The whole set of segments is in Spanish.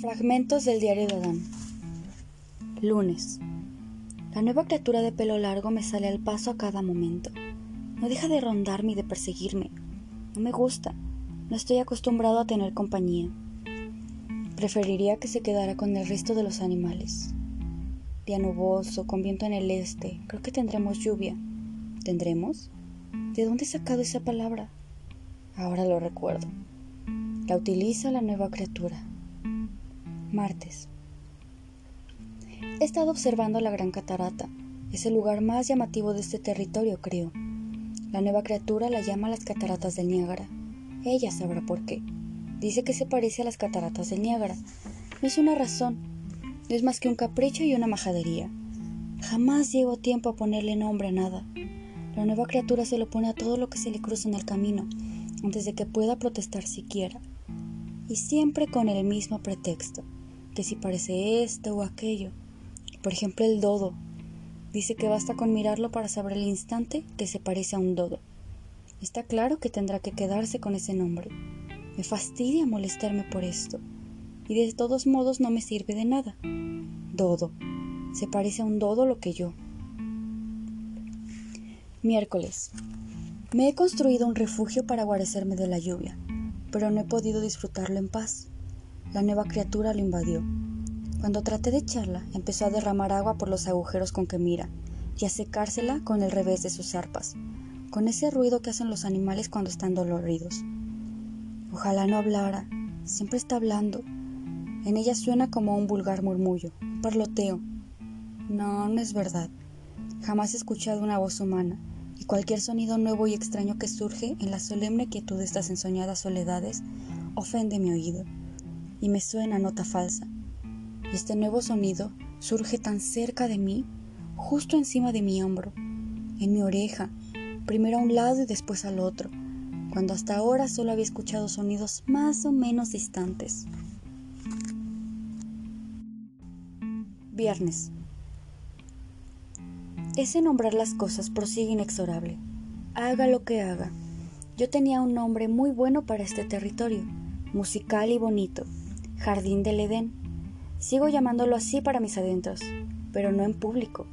Fragmentos del diario de Adán. Lunes. La nueva criatura de pelo largo me sale al paso a cada momento. No deja de rondarme y de perseguirme. No me gusta. No estoy acostumbrado a tener compañía. Preferiría que se quedara con el resto de los animales. Día nuboso, con viento en el este. Creo que tendremos lluvia. ¿Tendremos? ¿De dónde he sacado esa palabra? Ahora lo recuerdo. La utiliza la nueva criatura. Martes. He estado observando la Gran Catarata. Es el lugar más llamativo de este territorio, creo. La nueva criatura la llama las cataratas del Niágara. Ella sabrá por qué. Dice que se parece a las cataratas del Niágara. No es una razón. No es más que un capricho y una majadería. Jamás llevo tiempo a ponerle nombre a nada. La nueva criatura se lo pone a todo lo que se le cruza en el camino, antes de que pueda protestar siquiera. Y siempre con el mismo pretexto que si parece esto o aquello. Por ejemplo, el dodo. Dice que basta con mirarlo para saber el instante que se parece a un dodo. Está claro que tendrá que quedarse con ese nombre. Me fastidia molestarme por esto. Y de todos modos no me sirve de nada. Dodo. Se parece a un dodo lo que yo. Miércoles. Me he construido un refugio para guarecerme de la lluvia, pero no he podido disfrutarlo en paz. La nueva criatura lo invadió. Cuando traté de echarla, empezó a derramar agua por los agujeros con que mira y a secársela con el revés de sus arpas, con ese ruido que hacen los animales cuando están doloridos. Ojalá no hablara, siempre está hablando. En ella suena como un vulgar murmullo, un parloteo. No, no es verdad. Jamás he escuchado una voz humana, y cualquier sonido nuevo y extraño que surge en la solemne quietud de estas ensoñadas soledades ofende mi oído y me suena nota falsa. Y este nuevo sonido surge tan cerca de mí, justo encima de mi hombro, en mi oreja, primero a un lado y después al otro, cuando hasta ahora solo había escuchado sonidos más o menos distantes. Viernes. Ese nombrar las cosas prosigue inexorable. Haga lo que haga. Yo tenía un nombre muy bueno para este territorio, musical y bonito, Jardín del Edén. Sigo llamándolo así para mis adentros, pero no en público.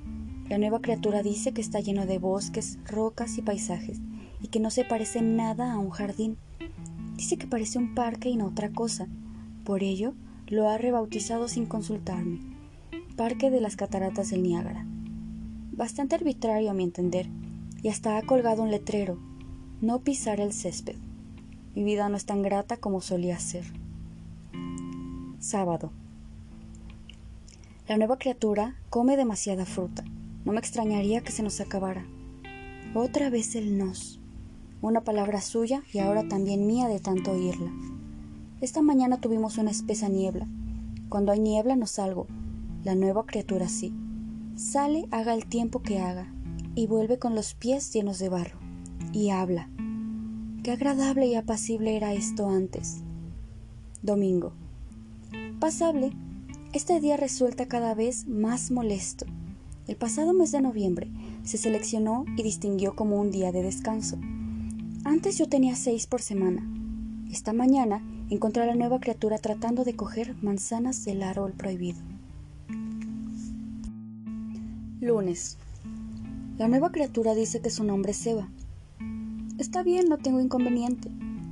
La nueva criatura dice que está lleno de bosques, rocas y paisajes, y que no se parece nada a un jardín. Dice que parece un parque y no otra cosa. Por ello, lo ha rebautizado sin consultarme. Parque de las Cataratas del Niágara. Bastante arbitrario a mi entender, y hasta ha colgado un letrero, no pisar el césped. Mi vida no es tan grata como solía ser. Sábado. La nueva criatura come demasiada fruta. No me extrañaría que se nos acabara. Otra vez el nos. Una palabra suya y ahora también mía de tanto oírla. Esta mañana tuvimos una espesa niebla. Cuando hay niebla no salgo. La nueva criatura sí. Sale, haga el tiempo que haga, y vuelve con los pies llenos de barro. Y habla. Qué agradable y apacible era esto antes. Domingo. Pasable, este día resulta cada vez más molesto. El pasado mes de noviembre se seleccionó y distinguió como un día de descanso. Antes yo tenía seis por semana. Esta mañana encontré a la nueva criatura tratando de coger manzanas del árbol prohibido. Lunes. La nueva criatura dice que su nombre es Eva. Está bien, no tengo inconveniente.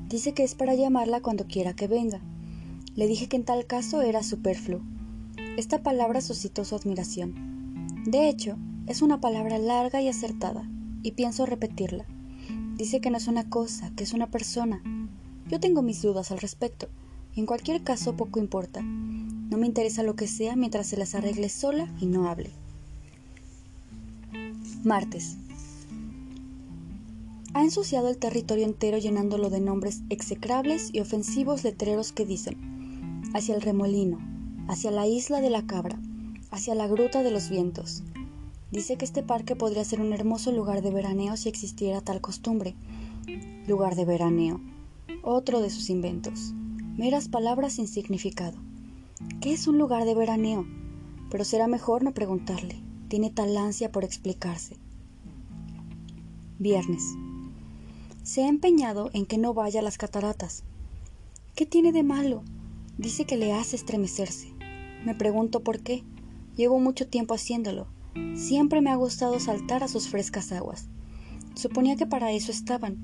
Dice que es para llamarla cuando quiera que venga. Le dije que en tal caso era superfluo. Esta palabra suscitó su admiración. De hecho, es una palabra larga y acertada, y pienso repetirla. Dice que no es una cosa, que es una persona. Yo tengo mis dudas al respecto, en cualquier caso poco importa. No me interesa lo que sea mientras se las arregle sola y no hable. Martes. Ha ensuciado el territorio entero llenándolo de nombres execrables y ofensivos letreros que dicen hacia el remolino, hacia la isla de la cabra, hacia la gruta de los vientos. Dice que este parque podría ser un hermoso lugar de veraneo si existiera tal costumbre. Lugar de veraneo. Otro de sus inventos. Meras palabras sin significado. ¿Qué es un lugar de veraneo? Pero será mejor no preguntarle. Tiene tal ansia por explicarse. Viernes. Se ha empeñado en que no vaya a las cataratas. ¿Qué tiene de malo? Dice que le hace estremecerse. Me pregunto por qué. Llevo mucho tiempo haciéndolo. Siempre me ha gustado saltar a sus frescas aguas. Suponía que para eso estaban.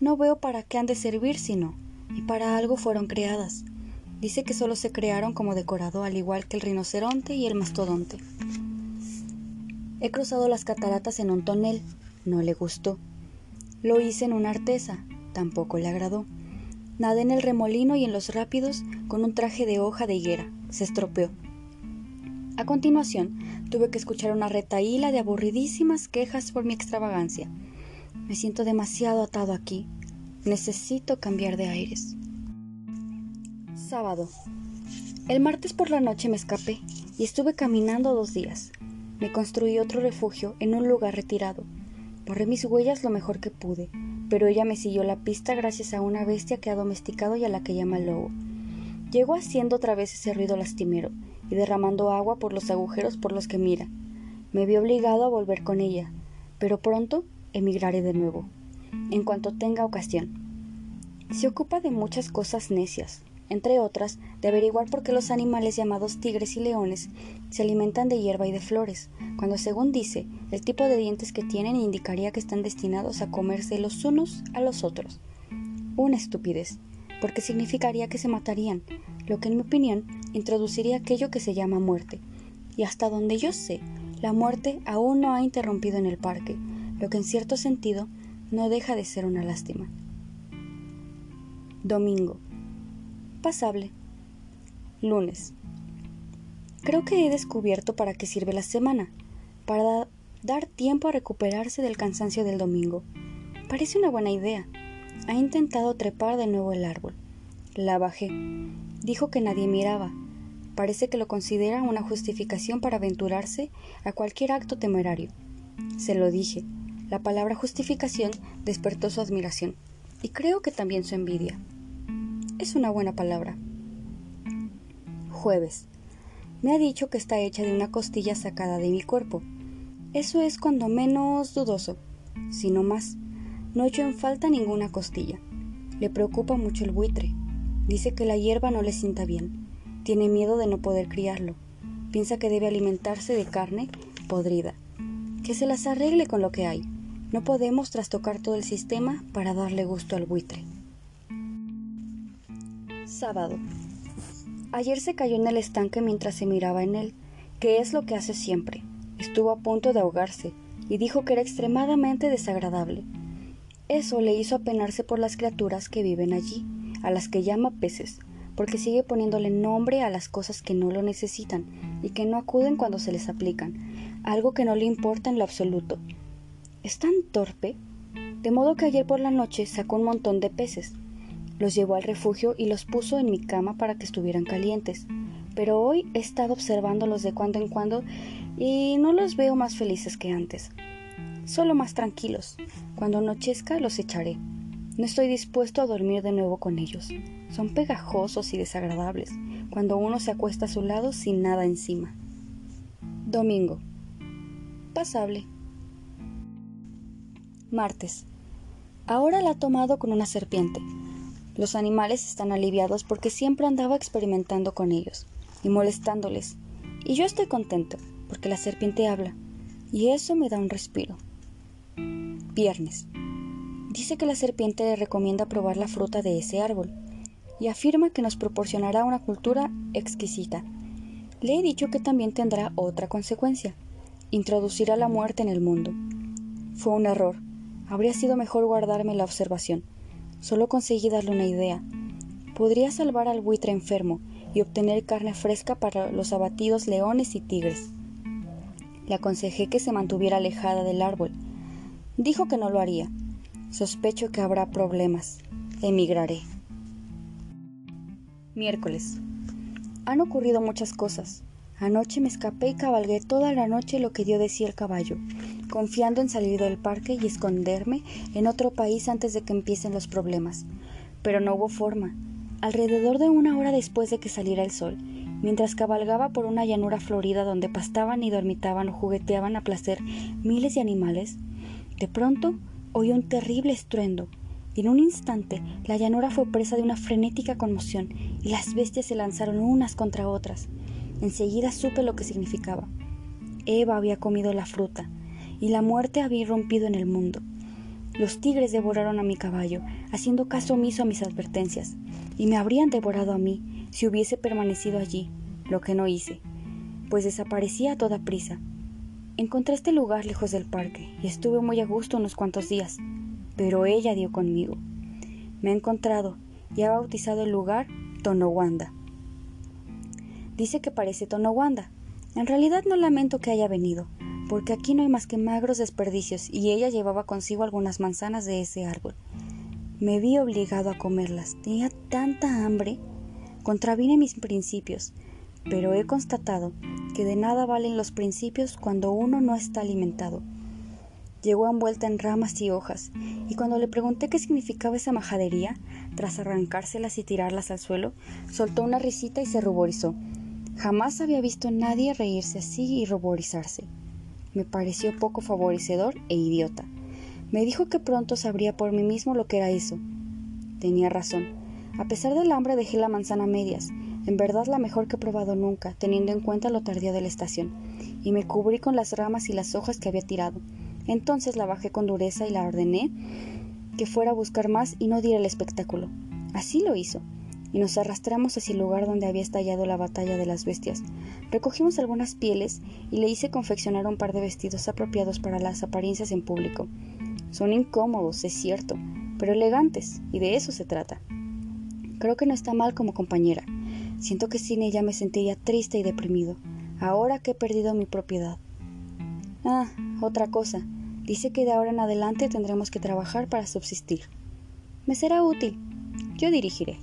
No veo para qué han de servir sino, y para algo fueron creadas. Dice que solo se crearon como decorado, al igual que el rinoceronte y el mastodonte. He cruzado las cataratas en un tonel, no le gustó. Lo hice en una artesa, tampoco le agradó. Nadé en el remolino y en los rápidos con un traje de hoja de higuera, se estropeó. A continuación, tuve que escuchar una retaíla de aburridísimas quejas por mi extravagancia. Me siento demasiado atado aquí. Necesito cambiar de aires. Sábado. El martes por la noche me escapé y estuve caminando dos días. Me construí otro refugio en un lugar retirado. Borré mis huellas lo mejor que pude, pero ella me siguió la pista gracias a una bestia que ha domesticado y a la que llama lobo. Llegó haciendo otra vez ese ruido lastimero y derramando agua por los agujeros por los que mira. Me vi obligado a volver con ella, pero pronto emigraré de nuevo, en cuanto tenga ocasión. Se ocupa de muchas cosas necias, entre otras, de averiguar por qué los animales llamados tigres y leones se alimentan de hierba y de flores, cuando según dice, el tipo de dientes que tienen indicaría que están destinados a comerse los unos a los otros. Una estupidez, porque significaría que se matarían, lo que en mi opinión introduciría aquello que se llama muerte. Y hasta donde yo sé, la muerte aún no ha interrumpido en el parque, lo que en cierto sentido no deja de ser una lástima. Domingo pasable. Lunes. Creo que he descubierto para qué sirve la semana, para dar tiempo a recuperarse del cansancio del domingo. Parece una buena idea. Ha intentado trepar de nuevo el árbol. La bajé. Dijo que nadie miraba. Parece que lo considera una justificación para aventurarse a cualquier acto temerario. Se lo dije. La palabra justificación despertó su admiración, y creo que también su envidia es una buena palabra. Jueves. Me ha dicho que está hecha de una costilla sacada de mi cuerpo. Eso es cuando menos dudoso, si no más. No echo en falta ninguna costilla. Le preocupa mucho el buitre. Dice que la hierba no le sienta bien. Tiene miedo de no poder criarlo. Piensa que debe alimentarse de carne podrida. Que se las arregle con lo que hay. No podemos trastocar todo el sistema para darle gusto al buitre. Sábado. Ayer se cayó en el estanque mientras se miraba en él, que es lo que hace siempre. Estuvo a punto de ahogarse y dijo que era extremadamente desagradable. Eso le hizo apenarse por las criaturas que viven allí, a las que llama peces, porque sigue poniéndole nombre a las cosas que no lo necesitan y que no acuden cuando se les aplican, algo que no le importa en lo absoluto. Es tan torpe, de modo que ayer por la noche sacó un montón de peces, los llevó al refugio y los puso en mi cama para que estuvieran calientes. Pero hoy he estado observándolos de cuando en cuando y no los veo más felices que antes. Solo más tranquilos. Cuando anochezca los echaré. No estoy dispuesto a dormir de nuevo con ellos. Son pegajosos y desagradables cuando uno se acuesta a su lado sin nada encima. Domingo. Pasable. Martes. Ahora la ha tomado con una serpiente. Los animales están aliviados porque siempre andaba experimentando con ellos y molestándoles. Y yo estoy contento porque la serpiente habla y eso me da un respiro. Viernes. Dice que la serpiente le recomienda probar la fruta de ese árbol y afirma que nos proporcionará una cultura exquisita. Le he dicho que también tendrá otra consecuencia, introducirá la muerte en el mundo. Fue un error. Habría sido mejor guardarme la observación. Solo conseguí darle una idea. Podría salvar al buitre enfermo y obtener carne fresca para los abatidos leones y tigres. Le aconsejé que se mantuviera alejada del árbol. Dijo que no lo haría. Sospecho que habrá problemas. Emigraré. Miércoles. Han ocurrido muchas cosas. Anoche me escapé y cabalgué toda la noche lo que dio de sí el caballo, confiando en salir del parque y esconderme en otro país antes de que empiecen los problemas. Pero no hubo forma. Alrededor de una hora después de que saliera el sol, mientras cabalgaba por una llanura florida donde pastaban y dormitaban o jugueteaban a placer miles de animales, de pronto oí un terrible estruendo. en un instante la llanura fue presa de una frenética conmoción y las bestias se lanzaron unas contra otras. Enseguida supe lo que significaba. Eva había comido la fruta y la muerte había irrumpido en el mundo. Los tigres devoraron a mi caballo, haciendo caso omiso a mis advertencias, y me habrían devorado a mí si hubiese permanecido allí, lo que no hice, pues desaparecía a toda prisa. Encontré este lugar lejos del parque y estuve muy a gusto unos cuantos días, pero ella dio conmigo. Me ha encontrado y ha bautizado el lugar Tonowanda. Dice que parece Tonowanda. En realidad no lamento que haya venido, porque aquí no hay más que magros desperdicios y ella llevaba consigo algunas manzanas de ese árbol. Me vi obligado a comerlas. Tenía tanta hambre. Contravine mis principios, pero he constatado que de nada valen los principios cuando uno no está alimentado. Llegó envuelta en ramas y hojas, y cuando le pregunté qué significaba esa majadería, tras arrancárselas y tirarlas al suelo, soltó una risita y se ruborizó. Jamás había visto a nadie reírse así y ruborizarse me pareció poco favorecedor e idiota. Me dijo que pronto sabría por mí mismo lo que era eso. Tenía razón. A pesar del hambre dejé la manzana a medias, en verdad la mejor que he probado nunca, teniendo en cuenta lo tardío de la estación, y me cubrí con las ramas y las hojas que había tirado. Entonces la bajé con dureza y la ordené que fuera a buscar más y no diera el espectáculo. Así lo hizo y nos arrastramos hacia el lugar donde había estallado la batalla de las bestias. Recogimos algunas pieles y le hice confeccionar un par de vestidos apropiados para las apariencias en público. Son incómodos, es cierto, pero elegantes, y de eso se trata. Creo que no está mal como compañera. Siento que sin ella me sentiría triste y deprimido, ahora que he perdido mi propiedad. Ah, otra cosa. Dice que de ahora en adelante tendremos que trabajar para subsistir. Me será útil. Yo dirigiré.